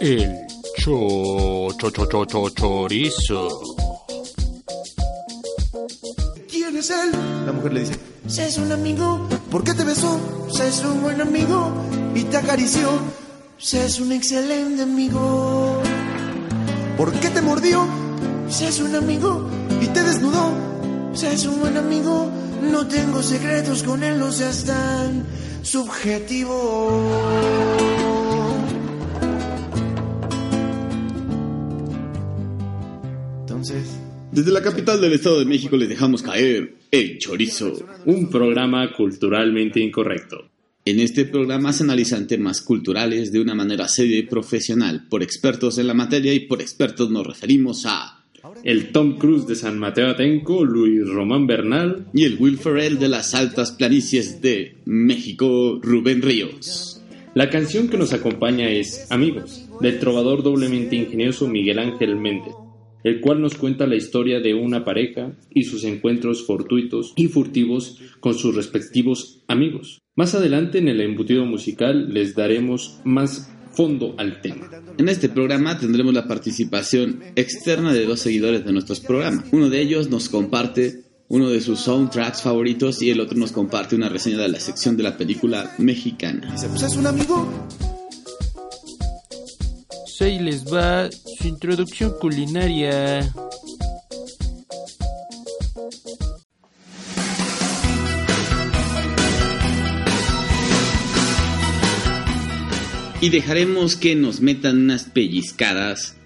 El cho, cho, cho, cho, cho, chorizo. ¿Quién es él? La mujer le dice, es un amigo. ¿Por qué te besó? Es un buen amigo. Y te acarició. Es un excelente amigo. ¿Por qué te mordió? Es un amigo. Y te desnudó. Es un buen amigo. No tengo secretos con él, no seas tan subjetivo. Desde la capital del Estado de México les dejamos caer el chorizo. Un programa culturalmente incorrecto. En este programa se analizan temas culturales de una manera seria y profesional por expertos en la materia y por expertos nos referimos a El Tom Cruise de San Mateo Atenco, Luis Román Bernal, y el Will Ferrell de las altas planicies de México, Rubén Ríos. La canción que nos acompaña es Amigos, del trovador doblemente ingenioso Miguel Ángel Méndez, el cual nos cuenta la historia de una pareja y sus encuentros fortuitos y furtivos con sus respectivos amigos. Más adelante en el embutido musical les daremos más fondo al tema. En este programa tendremos la participación externa de dos seguidores de nuestros programas. Uno de ellos nos comparte uno de sus soundtracks favoritos y el otro nos comparte una reseña de la sección de la película mexicana. dice, pues es un amigo. Va su introducción culinaria. Y dejaremos que nos metan unas pellizcadas,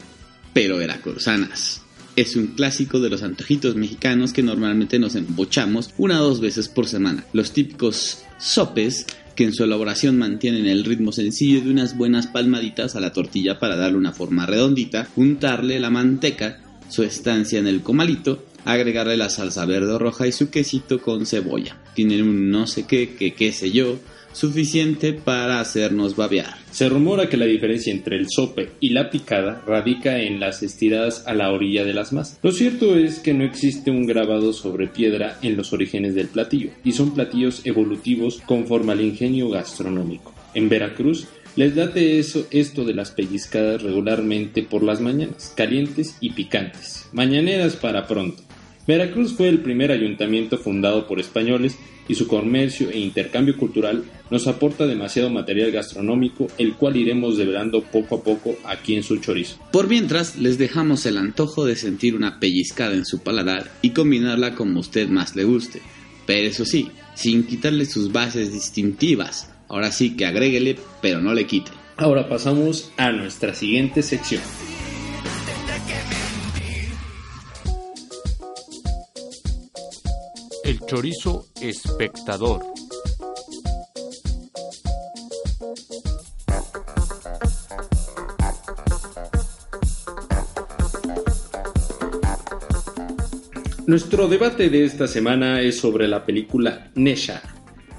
pero veracruzanas. Es un clásico de los antojitos mexicanos que normalmente nos embochamos una o dos veces por semana. Los típicos sopes que en su elaboración mantienen el ritmo sencillo de unas buenas palmaditas a la tortilla para darle una forma redondita, untarle la manteca, su estancia en el comalito, agregarle la salsa verde roja y su quesito con cebolla. Tienen un no sé qué, que qué sé yo, suficiente para hacernos babear. Se rumora que la diferencia entre el sope y la picada radica en las estiradas a la orilla de las masas. Lo cierto es que no existe un grabado sobre piedra en los orígenes del platillo, y son platillos evolutivos conforme al ingenio gastronómico. En Veracruz les date eso, esto de las pellizcadas regularmente por las mañanas, calientes y picantes. Mañaneras para pronto. Veracruz fue el primer ayuntamiento fundado por españoles y su comercio e intercambio cultural nos aporta demasiado material gastronómico, el cual iremos develando poco a poco aquí en su chorizo. Por mientras, les dejamos el antojo de sentir una pellizcada en su paladar y combinarla como usted más le guste. Pero eso sí, sin quitarle sus bases distintivas. Ahora sí que agréguele, pero no le quite. Ahora pasamos a nuestra siguiente sección. El chorizo espectador. Nuestro debate de esta semana es sobre la película Nesha,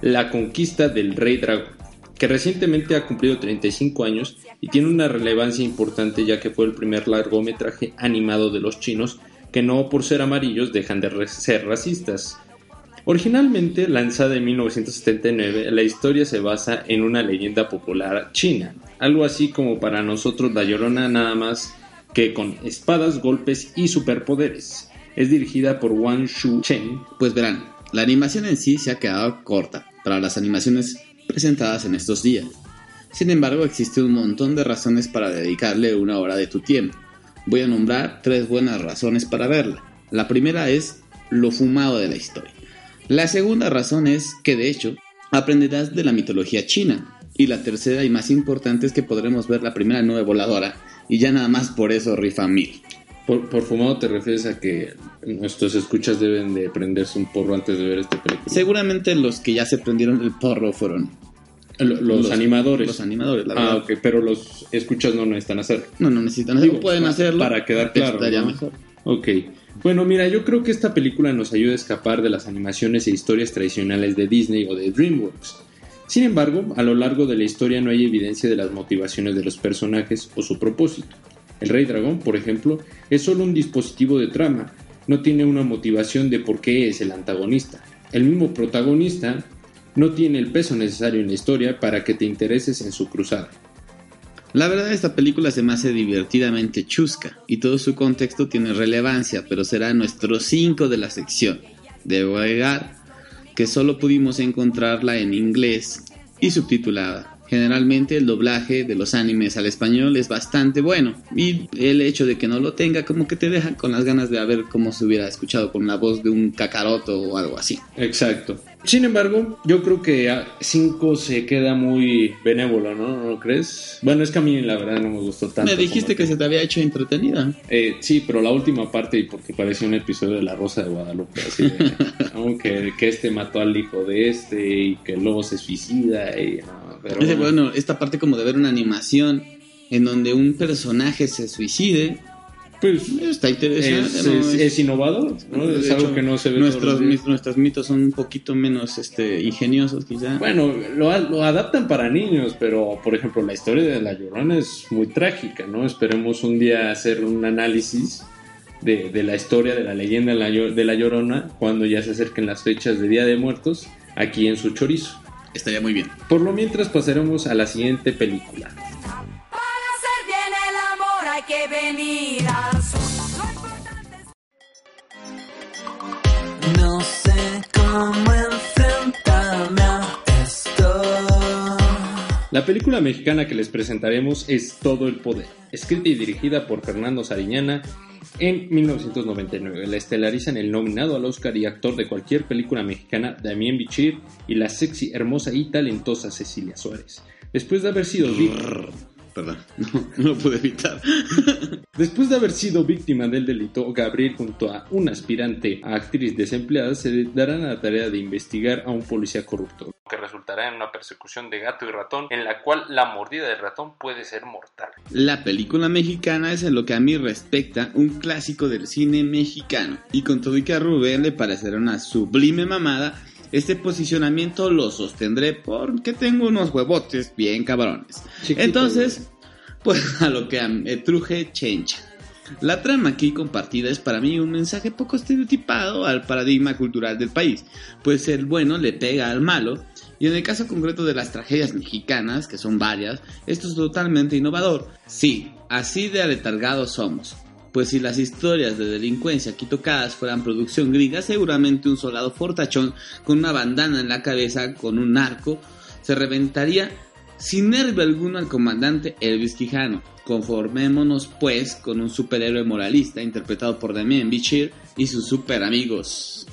la conquista del rey dragón, que recientemente ha cumplido 35 años y tiene una relevancia importante ya que fue el primer largometraje animado de los chinos que no por ser amarillos dejan de ser racistas. Originalmente lanzada en 1979, la historia se basa en una leyenda popular china, algo así como para nosotros la Llorona nada más que con espadas, golpes y superpoderes. Es dirigida por Wang Shu Chen, Pues verán, la animación en sí se ha quedado corta para las animaciones presentadas en estos días. Sin embargo, existe un montón de razones para dedicarle una hora de tu tiempo. Voy a nombrar tres buenas razones para verla. La primera es lo fumado de la historia. La segunda razón es que de hecho aprenderás de la mitología china. Y la tercera y más importante es que podremos ver la primera nube voladora y ya nada más por eso rifa mil. Por, por fumado te refieres a que nuestros escuchas deben de prenderse un porro antes de ver este película. Seguramente los que ya se prendieron el porro fueron Lo- Los, animadores. Los animadores, la Ah, verdad. ok, pero los escuchas no necesitan hacer. No, no necesitan hacerlo. Digo, pueden hacerlo. para quedar claro, Estaría ¿no? mejor. Ok. Bueno, mira, yo creo que esta película nos ayuda a escapar de las animaciones e historias tradicionales de Disney o de DreamWorks. Sin embargo, a lo largo de la historia no hay evidencia de las motivaciones de los personajes o su propósito. El Rey Dragón, por ejemplo, es solo un dispositivo de trama, no tiene una motivación de por qué es el antagonista. El mismo protagonista no tiene el peso necesario en la historia para que te intereses en su cruzada. La verdad, esta película se me hace divertidamente chusca y todo su contexto tiene relevancia, pero será nuestro 5 de la sección. Debo agregar que solo pudimos encontrarla en inglés y subtitulada. Generalmente el doblaje de los animes al español es bastante bueno y el hecho de que no lo tenga como que te deja con las ganas de ver cómo se hubiera escuchado con la voz de un cacaroto o algo así. Exacto. Sin embargo, yo creo que 5 se queda muy benévolo, ¿no? ¿No lo crees? Bueno, es que a mí la verdad no me gustó tanto. Me dijiste que se te había hecho entretenida. Eh, sí, pero la última parte, y porque parecía un episodio de La Rosa de Guadalupe, así de, ¿no? que, que este mató al hijo de este y que el lobo se suicida. Y, no, pero bueno, esta parte como de ver una animación en donde un personaje se suicide, pues está interesante. es, ¿no? es- Es- es innovador, Es hecho, algo que no se ve nuestros, mis- nuestros mitos son un poquito menos este, ingeniosos, quizá. Bueno, lo, adaptan para niños, pero por ejemplo la historia de La Llorona es muy trágica, ¿no? Esperemos un día hacer un análisis de, de la historia, de la leyenda de la, Llo- de la Llorona, cuando ya se acerquen las fechas de Día de Muertos, aquí en su chorizo. Estaría muy bien. Por lo mientras pasaremos a la siguiente película. Que venir al sur. Lo importante es No sé cómo enfrentarme a esto. La película mexicana que les presentaremos es Todo el Poder, escrita y dirigida por Fernando Sariñana en 1999. La estelarizan el nominado al Oscar y actor de cualquier película mexicana Damien Bichir y la sexy, hermosa y talentosa Cecilia Suárez. Después de haber sido víctima Perdón, no, no lo pude evitar. Después de haber sido víctima del delito, Gabriel junto a un aspirante a actriz desempleada se darán a la tarea de investigar a un policía corrupto, que resultará en una persecución de gato y ratón en la cual la mordida del ratón puede ser mortal. La película mexicana es en lo que a mí respecta un clásico del cine mexicano y con todo y que a Rubén le parecerá una sublime mamada, este posicionamiento lo sostendré porque tengo unos huevotes bien cabrones. Chiquito, Entonces, pues a lo que me truje chencha. La trama aquí compartida es para mí un mensaje poco estereotipado al paradigma cultural del país, pues el bueno le pega al malo, y en el caso concreto de las tragedias mexicanas, que son varias, esto es totalmente innovador. Sí, así de aletargados somos. Pues si las historias de delincuencia aquí tocadas fueran producción gringa, seguramente un soldado fortachón con una bandana en la cabeza, con un arco, se reventaría sin nervio alguno al comandante Elvis Quijano. Conformémonos pues con un superhéroe moralista interpretado por Damien Bichir y sus super amigos.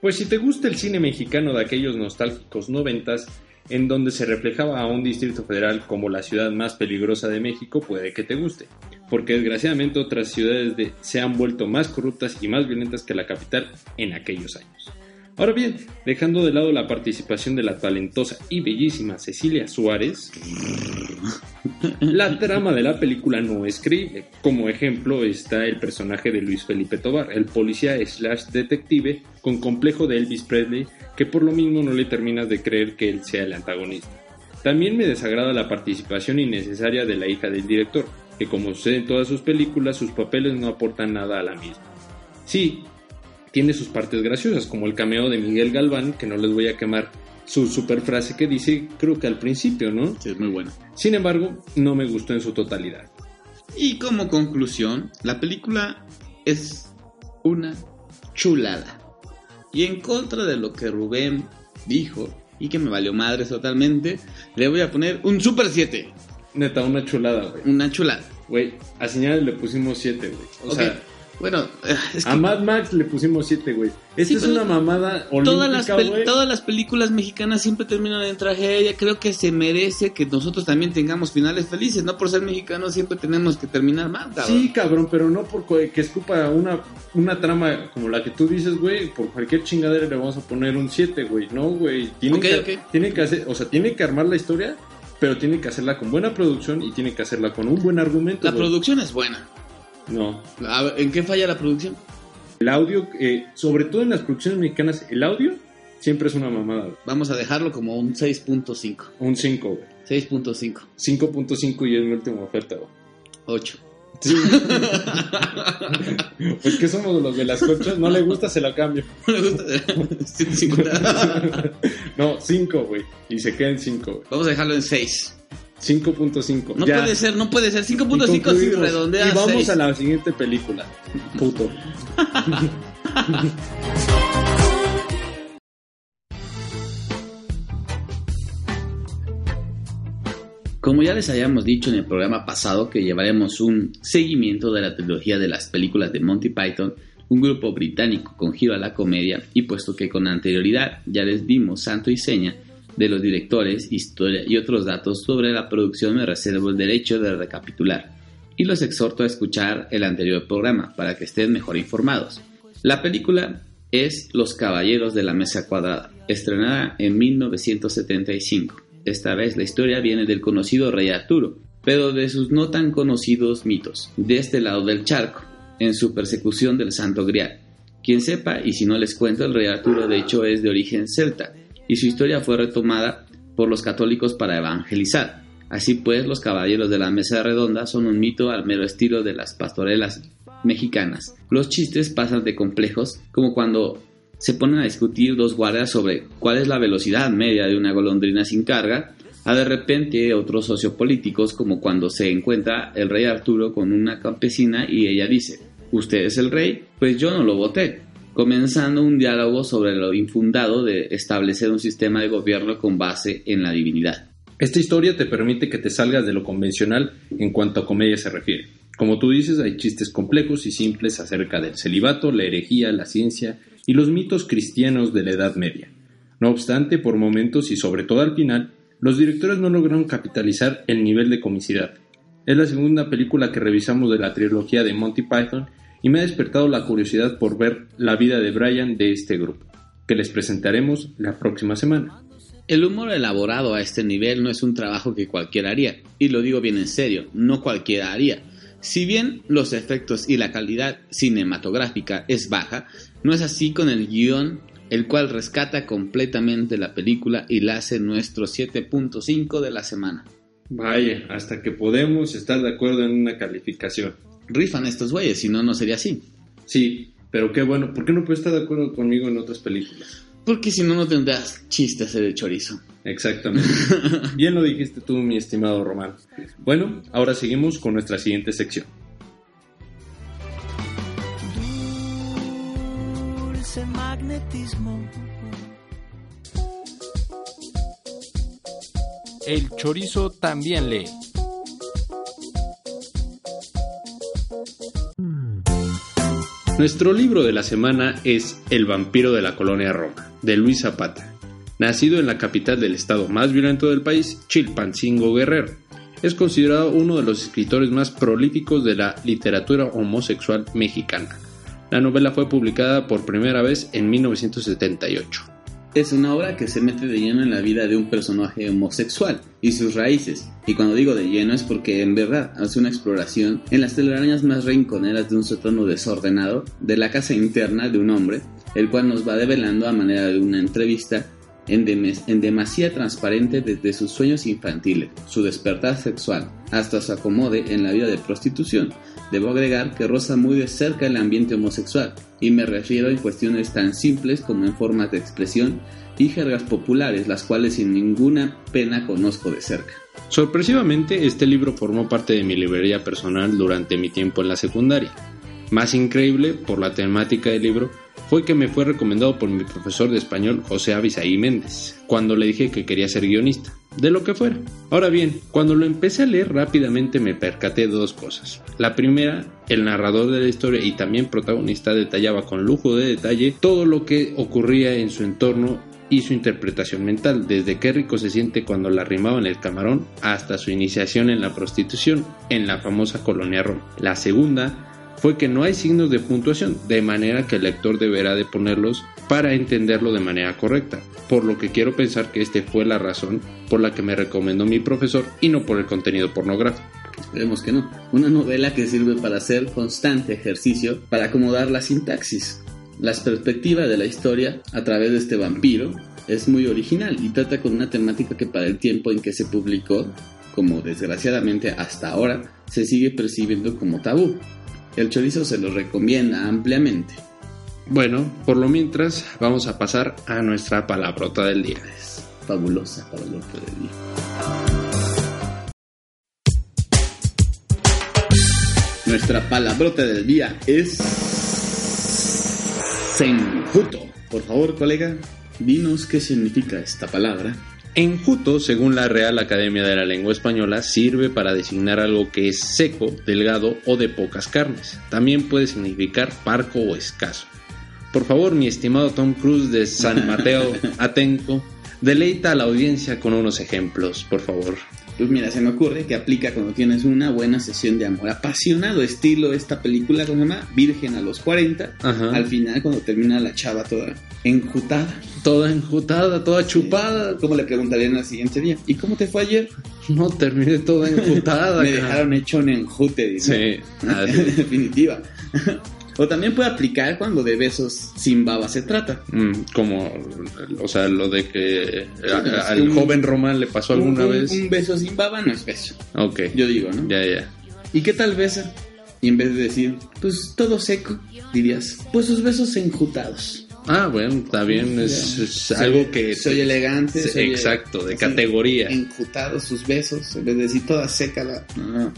Pues si te gusta el cine mexicano de aquellos nostálgicos noventas, en donde se reflejaba a un distrito federal como la ciudad más peligrosa de México, puede que te guste, porque desgraciadamente otras ciudades de- se han vuelto más corruptas y más violentas que la capital en aquellos años. Ahora bien, dejando de lado la participación de la talentosa y bellísima Cecilia Suárez, la trama de la película no es creíble. Como ejemplo está el personaje de Luis Felipe Tobar, el policía slash detective con complejo de Elvis Presley, que por lo mismo no le terminas de creer que él sea el antagonista. También me desagrada la participación innecesaria de la hija del director, que como sucede en todas sus películas, sus papeles no aportan nada a la misma. Sí, tiene sus partes graciosas, como el cameo de Miguel Galván, que no les voy a quemar su super frase que dice, creo que al principio, ¿no? Sí, es muy bueno. Sin embargo, no me gustó en su totalidad. Y como conclusión, la película es una chulada. Y en contra de lo que Rubén dijo, y que me valió madre totalmente, le voy a poner un Super 7. Neta, una chulada, güey. Una chulada. Güey, a señales le pusimos 7, güey. O sea, Bueno, eh, es que A Mad Max le pusimos 7, güey. Esta Sí, es pero una mamada todas las, olímpica, pel- güey. todas las películas mexicanas siempre terminan en tragedia. Creo que se merece que nosotros también tengamos finales felices. No por ser mexicanos siempre tenemos que terminar mal, cabrón. Sí, cabrón, pero no por co- que escupa una, una trama como la que tú dices, güey. Por cualquier chingadera le vamos a poner un 7, güey. No, güey. Tiene, que, tiene que hacer, o sea, tiene que armar la historia, pero tiene que hacerla con buena producción y tiene que hacerla con un buen argumento. La producción es buena. No. ¿En qué falla la producción? El audio, eh, sobre todo en las producciones mexicanas, el audio siempre es una mamada. Vamos a dejarlo como un 6.5. Un 5, güey. 6.5. 5.5 y es mi última oferta, güey. 8. Sí. pues que somos los de las conchas, no le gusta, se la cambio. ¿No le gusta? 150. no, 5, güey. Y se queda en 5, güey. Vamos a dejarlo en 6. 5.5. No Ya. puede ser, no puede ser. Y 5.5 si redondea Y vamos 6. a la siguiente película. Puto. Como ya les habíamos dicho en el programa pasado que llevaremos un seguimiento de la trilogía de las películas de Monty Python, un grupo británico con giro a la comedia, y puesto que con anterioridad ya les dimos santo y seña de los directores, historia y otros datos sobre la producción, me reservo el derecho de recapitular y los exhorto a escuchar el anterior programa para que estén mejor informados. La película es Los Caballeros de la Mesa Cuadrada, estrenada en 1975. Esta vez la historia viene del conocido rey Arturo, pero de sus no tan conocidos mitos, de este lado del charco, en su persecución del Santo Grial. Quien sepa, y si no les cuento, el rey Arturo de hecho es de origen celta, y su historia fue retomada por los católicos para evangelizar. Así pues, los caballeros de la mesa redonda son un mito al mero estilo de las pastorelas mexicanas. Los chistes pasan de complejos, como cuando se ponen a discutir dos guardias sobre cuál es la velocidad media de una golondrina sin carga, a de repente otros sociopolíticos, como cuando se encuentra el rey Arturo con una campesina y ella dice, ¿usted es el rey? Pues yo no lo voté comenzando un diálogo sobre lo infundado de establecer un sistema de gobierno con base en la divinidad. Esta historia te permite que te salgas de lo convencional en cuanto a comedia se refiere. Como tú dices, hay chistes complejos y simples acerca del celibato, la herejía, la ciencia y los mitos cristianos de la Edad Media. No obstante, por momentos y sobre todo al final, los directores no lograron capitalizar el nivel de comicidad. Es la segunda película que revisamos de la trilogía de Monty Python y me ha despertado la curiosidad por ver la vida de Brian de este grupo, que les presentaremos la próxima semana. El humor elaborado a este nivel no es un trabajo que cualquiera haría, y lo digo bien en serio, no cualquiera haría. Si bien los efectos y la calidad cinematográfica es baja, no es así con el guion, el cual rescata completamente la película y la hace nuestro 7.5 de la semana. Vaya, hasta que podemos estar de acuerdo en una calificación. Rifan estos güeyes, si no, no sería así. Sí, pero qué bueno, ¿por qué no puedes estar de acuerdo conmigo en otras películas? Porque si no, no tendrás chistes de chorizo. Exactamente. Bien lo dijiste tú, mi estimado Román. Bueno, ahora seguimos con nuestra siguiente sección. Dulce magnetismo. El chorizo también lee. Nuestro libro de la semana es El vampiro de la colonia Roma, de Luis Zapata. Nacido en la capital del estado más violento del país, Chilpancingo Guerrero, es considerado uno de los escritores más prolíficos de la literatura homosexual mexicana. La novela fue publicada por primera vez en 1978. Es una obra que se mete de lleno en la vida de un personaje homosexual y sus raíces. Y cuando digo de lleno es porque en verdad hace una exploración en las telarañas más rinconeras de un sótano desordenado de la casa interna de un hombre, el cual nos va develando a manera de una entrevista en, demasía transparente desde sus sueños infantiles, su despertar sexual, hasta su acomode en la vida de prostitución. Debo agregar que roza muy de cerca el ambiente homosexual, y me refiero en cuestiones tan simples como en formas de expresión y jergas populares, las cuales sin ninguna pena conozco de cerca. Sorpresivamente, este libro formó parte de mi librería personal durante mi tiempo en la secundaria. Más increíble, por la temática del libro, fue que me fue recomendado por mi profesor de español José Avisaí Méndez, cuando le dije que quería ser guionista. de lo que fuera. Ahora bien, cuando lo empecé a leer rápidamente me percaté de dos cosas. La primera, el narrador de la historia y también protagonista detallaba con lujo de detalle todo lo que ocurría en su entorno y su interpretación mental, desde qué rico se siente cuando la rimaba en el camarón hasta su iniciación en la prostitución en la famosa colonia Roma. La segunda fue que no hay signos de puntuación, de manera que el lector deberá de ponerlos para entenderlo de manera correcta, por lo que quiero pensar que este fue la razón por la que me recomendó mi profesor y no por el contenido pornográfico. Esperemos que no. Una novela que sirve para hacer constante ejercicio para acomodar la sintaxis. La perspectiva de la historia a través de este vampiro es muy original y trata con una temática que para el tiempo en que se publicó, como desgraciadamente hasta ahora, se sigue percibiendo como tabú. El chorizo se lo recomienda ampliamente. Bueno, por lo mientras vamos a pasar a nuestra palabrota del día. Es fabulosa palabrota del día. Nuestra palabrota del día es Senjuto. Por favor, colega, dinos qué significa esta palabra. Enjuto, según la Real Academia de la Lengua Española, sirve para designar algo que es seco, delgado o de pocas carnes. También puede significar parco o escaso. Por favor, mi estimado Tom Cruise de San Mateo Atenco, deleita a la audiencia con unos ejemplos, por favor. Pues mira, se me ocurre que aplica cuando tienes una buena sesión de amor apasionado, estilo esta película que se llama Virgen a los 40. Ajá. Al final, cuando termina la chava toda enjutada, Toda enjutada, toda chupada. ¿cómo le preguntarían al siguiente día? ¿Y cómo te fue ayer? No terminé toda enjutada. Me dejaron hecho un enjute, dice. Sí. En definitiva. O también puede aplicar cuando de besos sin baba se trata. Mm, como, o sea, lo de que a- al un- joven Román le pasó alguna un, un- vez. Un beso sin baba no es beso. Ok. Yo digo, ¿no? Ya, ya. ¿Y qué tal besa? Y en vez de decir, pues todo seco, dirías, pues sus besos enjutados. Ah, bueno, está bien. Es, algo que. soy elegante. Soy- exacto, de así, categoría. Enjutados sus besos, en vez de decir toda seca la. No, no,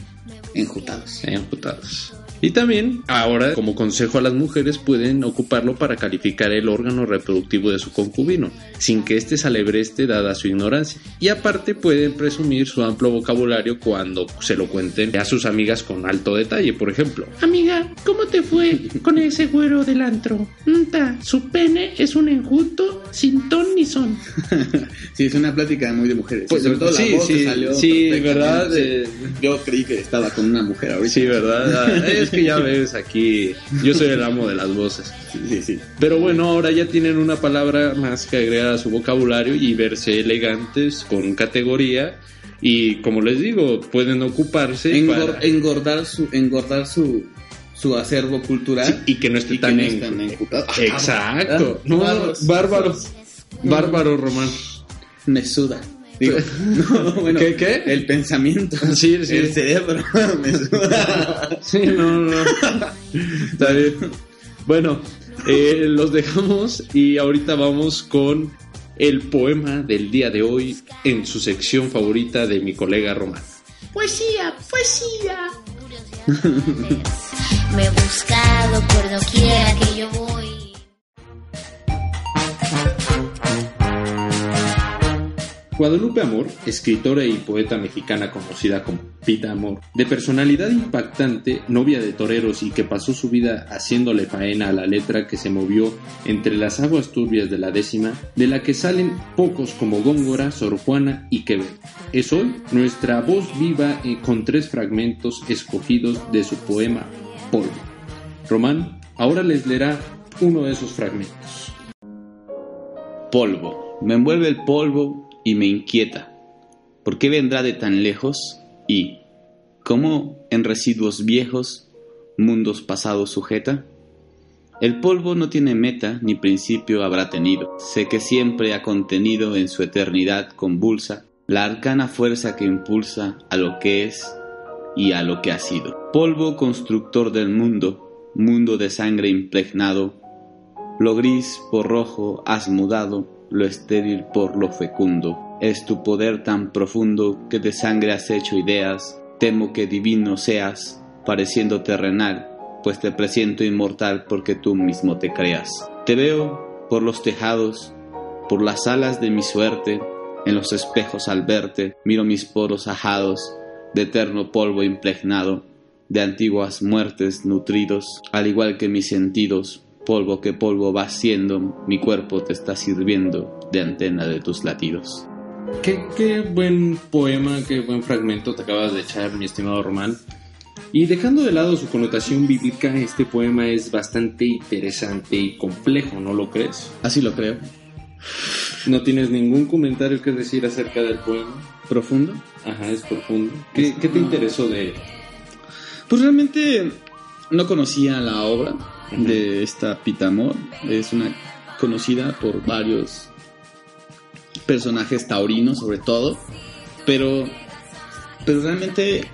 enjutados. Emputados. Y también, ahora, como consejo a las mujeres, pueden ocuparlo para calificar el órgano reproductivo de su concubino, sin que éste se alebreste dada su ignorancia. Y aparte, pueden presumir su amplio vocabulario cuando se lo cuenten a sus amigas con alto detalle, por ejemplo. Amiga, ¿cómo te fue con ese güero del antro? Nta, su pene es un enjuto sin ton ni son. Sí, es una plática muy de mujeres. Pues, sobre todo la sí, que sí, salió sí. ¿verdad? Eh, Yo creí que estaba con una mujer ahorita. Sí, ¿verdad? Ah, Es que ya ves aquí, yo soy el amo de las voces. Sí, sí, sí. Pero bueno, ahora ya tienen una palabra más que agregar a su vocabulario y verse elegantes, con categoría. Y como les digo, pueden ocuparse Engor- para- engordar su, engordar su, su acervo cultural. Y que no esté y que tan no en-. Exacto. Ah, No, bárbaros. bárbaro. Bárbaro, Román. Me suda. Digo, no, bueno, ¿Qué, qué? El pensamiento. Sí, sí. El cerebro. Sí, no, no. Está bien. Bueno, eh, los dejamos y ahorita vamos con el poema del día de hoy en su sección favorita de mi colega Román. Poesía, poesía. Me he buscado por doquiera que yo voy. Guadalupe Amor, escritora y poeta mexicana conocida como Pita Amor, de personalidad impactante, novia de toreros y que pasó su vida haciéndole faena a la letra que se movió entre las aguas turbias de la décima, de la que salen pocos como Góngora, Sor Juana y Quevedo. Es hoy nuestra voz viva eh, con tres fragmentos escogidos de su poema Polvo. Román ahora les leerá uno de esos fragmentos. Polvo. Me envuelve el polvo y me inquieta. ¿Por qué vendrá de tan lejos? Y, ¿cómo en residuos viejos, mundos pasados sujeta? El polvo no tiene meta ni principio habrá tenido. Sé que siempre ha contenido en su eternidad convulsa la arcana fuerza que impulsa a lo que es y a lo que ha sido. Polvo constructor del mundo, mundo de sangre impregnado, lo gris por rojo has mudado, lo estéril por lo fecundo. Es tu poder tan profundo que de sangre has hecho ideas. Temo que divino seas, pareciendo terrenal, pues te presiento inmortal porque tú mismo te creas. Te veo por los tejados, por las alas de mi suerte, En los espejos al verte, miro mis poros ajados, de eterno polvo impregnado, de antiguas muertes nutridos, al igual que mis sentidos, polvo que polvo va siendo, mi cuerpo te está sirviendo de antena de tus latidos. Qué, qué buen poema, qué buen fragmento te acabas de echar, mi estimado Román. Y dejando de lado su connotación bíblica, este poema es bastante interesante y complejo, ¿no lo crees? Así lo creo. ¿No tienes ningún comentario que decir acerca del poema? ¿Profundo? Ajá, es profundo. ¿Qué, qué te interesó de él? Pues realmente no conocía la obra de esta Pitamor. Es una conocida por varios personajes taurinos sobre todo. Pero, pero realmente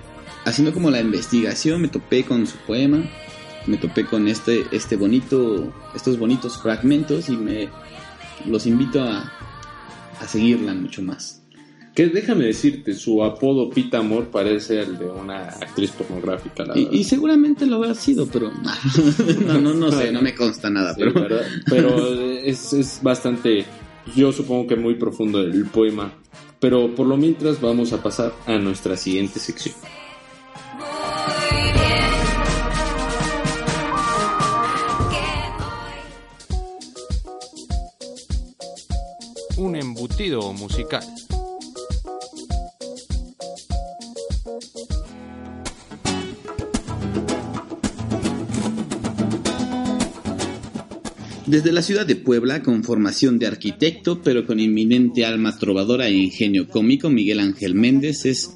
haciendo como la investigación me topé con su poema. Me topé con este, este bonito, estos bonitos fragmentos y me los invito a, a seguirla mucho más. Que déjame decirte, su apodo Pita Amor parece el de una actriz pornográfica. La Y, y seguramente lo habrá sido, pero no, no, no sé, no me consta nada. Sí, pero ¿verdad? Pero es, es bastante, yo supongo que muy profundo el poema. Pero por lo mientras vamos a pasar a nuestra siguiente sección. Un embutido musical. Desde la ciudad de Puebla, con formación de arquitecto, pero con inminente alma trovadora e ingenio cómico, Miguel Ángel Méndez es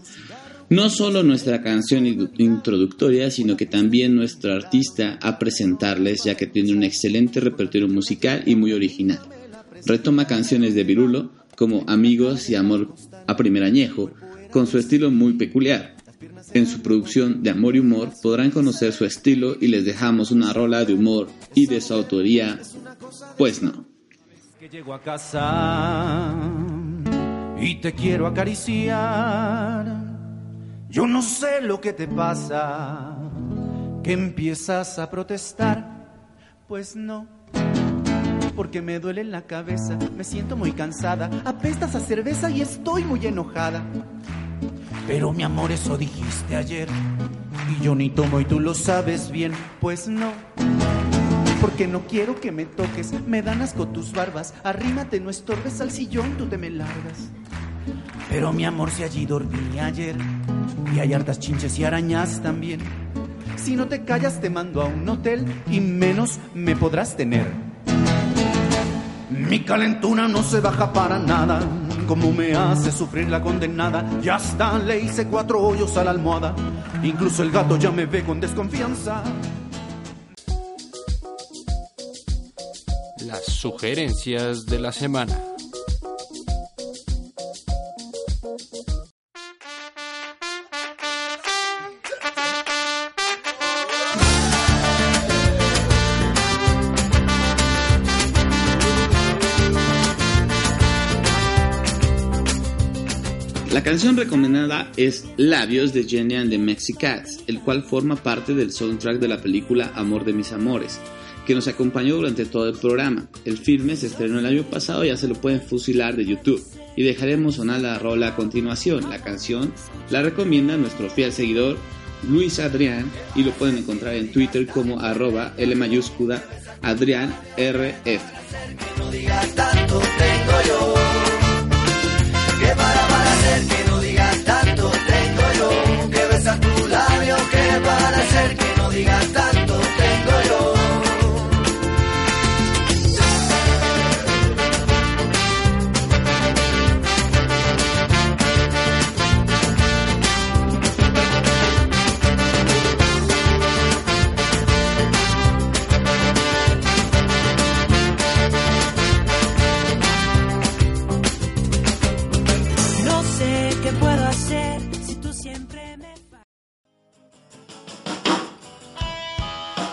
no solo nuestra canción in- introductoria, sino que también nuestro artista a presentarles, ya que tiene un excelente repertorio musical y muy original. Retoma canciones de Virulo, como Amigos y Amor a primer añejo, con su estilo muy peculiar. En su producción de Amor y Humor podrán conocer su estilo y les dejamos una rola de humor y de su autoría, pues no. que llego a casa y te quiero acariciar. Yo no sé lo que te pasa, que empiezas a protestar. Pues no, porque me duele la cabeza, me siento muy cansada, apestas a cerveza y estoy muy enojada. Pero mi amor, eso dijiste ayer, y yo ni tomo y tú lo sabes bien. Pues no. Porque no quiero que me toques, me dan asco tus barbas. Arrímate, no estorbes al sillón, tú te me largas. Pero mi amor, si allí dormí ayer, y hay hartas chinches y arañas también. Si no te callas, te mando a un hotel y menos me podrás tener. Mi calentura no se baja para nada, como me hace sufrir la condenada. Ya está, le hice cuatro hoyos a la almohada, incluso el gato ya me ve con desconfianza. Las sugerencias de la semana. La canción recomendada es Labios de Jenny and the Mexicats, el cual forma parte del soundtrack de la película Amor de mis amores, que nos acompañó durante todo el programa. El filme se estrenó el año pasado, ya se lo pueden fusilar de YouTube. Y dejaremos sonar la rola a continuación. La canción la recomienda nuestro fiel seguidor Luis Adrián y lo pueden encontrar en Twitter como arroba L mayúscula.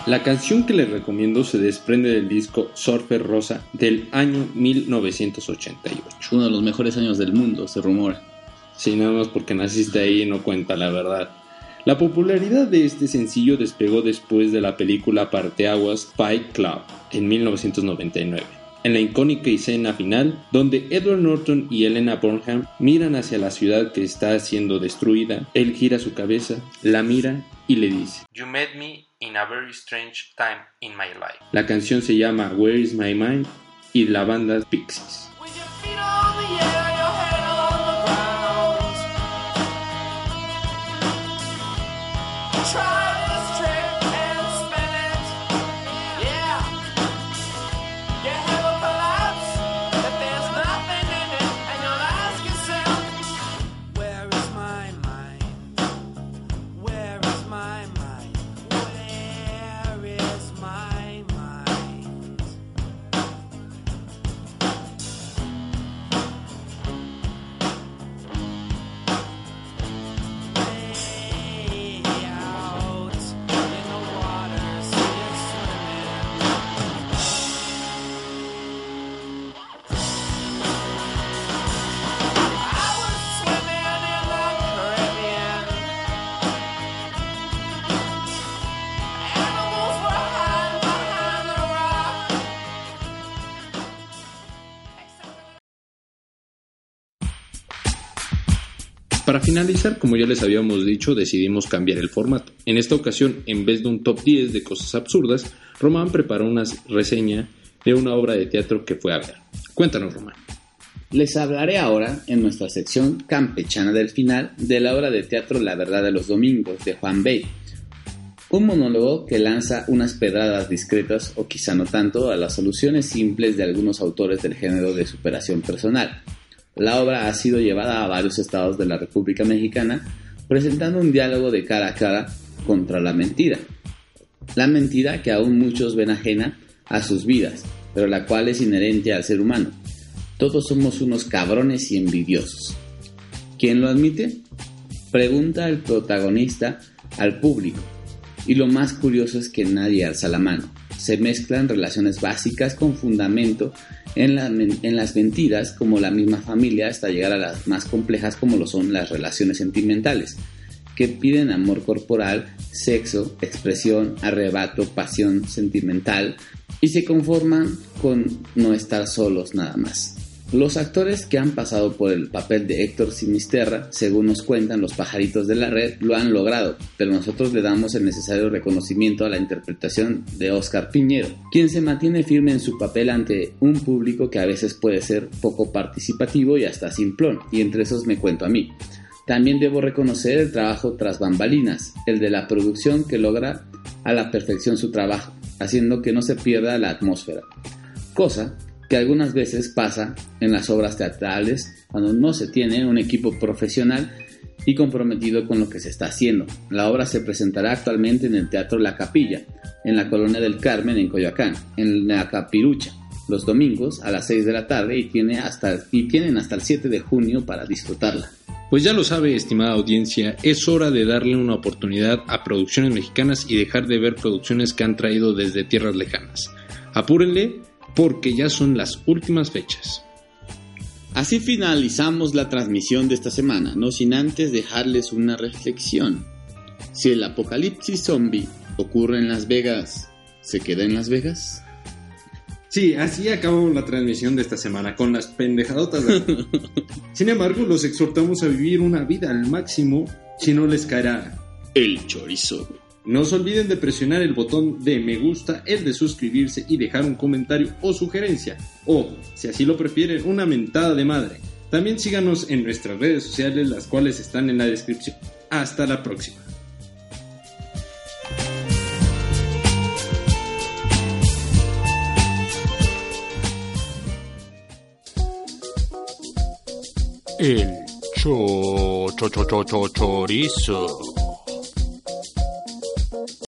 La canción que les recomiendo se desprende del disco Surfer Rosa del año 1988. Uno de los mejores años del mundo, se rumora. Sí, nada más porque naciste ahí no cuenta la verdad. La popularidad de este sencillo despegó después de la película Parteaguas Fight Club en 1999. en la icónica escena final, donde Edward Norton y Elena Bonham miran hacia la ciudad que está siendo destruida, él gira su cabeza, la mira y le dice, You met me in a very strange time in my life. La canción se llama Where is My Mind y la banda es Pixies. Para finalizar, como ya les habíamos dicho, decidimos cambiar el formato. En esta ocasión, en vez de un top 10 de cosas absurdas, Román preparó una reseña de una obra de teatro que fue a ver. Cuéntanos, Román. Les hablaré ahora, en nuestra sección campechana del final, de la obra de teatro La verdad de los domingos de Juan Bey. Un monólogo que lanza unas pedradas discretas o quizá no tanto a las soluciones simples de algunos autores del género de superación personal. La obra ha sido llevada a varios estados de la República Mexicana presentando un diálogo de cara a cara contra la mentira. La mentira que aún muchos ven ajena a sus vidas, pero la cual es inherente al ser humano. Todos somos unos cabrones y envidiosos. ¿Quién lo admite? Pregunta el protagonista al público. Y lo más curioso es que nadie alza la mano. Se mezclan relaciones básicas con fundamento en, la- en las mentiras como la misma familia hasta llegar a las más complejas como lo son las relaciones sentimentales, que piden amor corporal, sexo, expresión, arrebato, pasión sentimental y se conforman con no estar solos nada más. Los actores que han pasado por el papel de Héctor Sinisterra, según nos cuentan los pajaritos de la red, lo han logrado, pero nosotros le damos el necesario reconocimiento a la interpretación de Oscar Piñero, quien se mantiene firme en su papel ante un público que a veces puede ser poco participativo y hasta simplón, y entre esos me cuento a mí. También debo reconocer el trabajo tras bambalinas, el de la producción que logra a la perfección su trabajo, haciendo que no se pierda la atmósfera. Cosa que algunas veces pasa en las obras teatrales cuando no se tiene un equipo profesional y comprometido con lo que se está haciendo. La obra se presentará actualmente en el Teatro La Capilla, en la Colonia del Carmen, en Coyoacán, en la Capirucha, los domingos a las 6 de la tarde y, tiene hasta, y tienen hasta el 7 de junio para disfrutarla. Pues ya lo sabe, estimada audiencia, es hora de darle una oportunidad a producciones mexicanas y dejar de ver producciones que han traído desde tierras lejanas. Apúrenle porque ya son las últimas fechas. Así finalizamos la transmisión de esta semana, no sin antes dejarles una reflexión. Si el apocalipsis zombie ocurre en Las Vegas, ¿se queda en Las Vegas? Sí, así acabamos la transmisión de esta semana con las pendejadotas. de- Sin embargo, los exhortamos a vivir una vida al máximo si no les caerá. El chorizo. No se olviden de presionar el botón de me gusta, el de suscribirse y dejar un comentario o sugerencia. O, si así lo prefieren, una mentada de madre. También síganos en nuestras redes sociales, las cuales están en la descripción. Hasta la próxima. El cho, cho, cho, cho, cho, chorizo.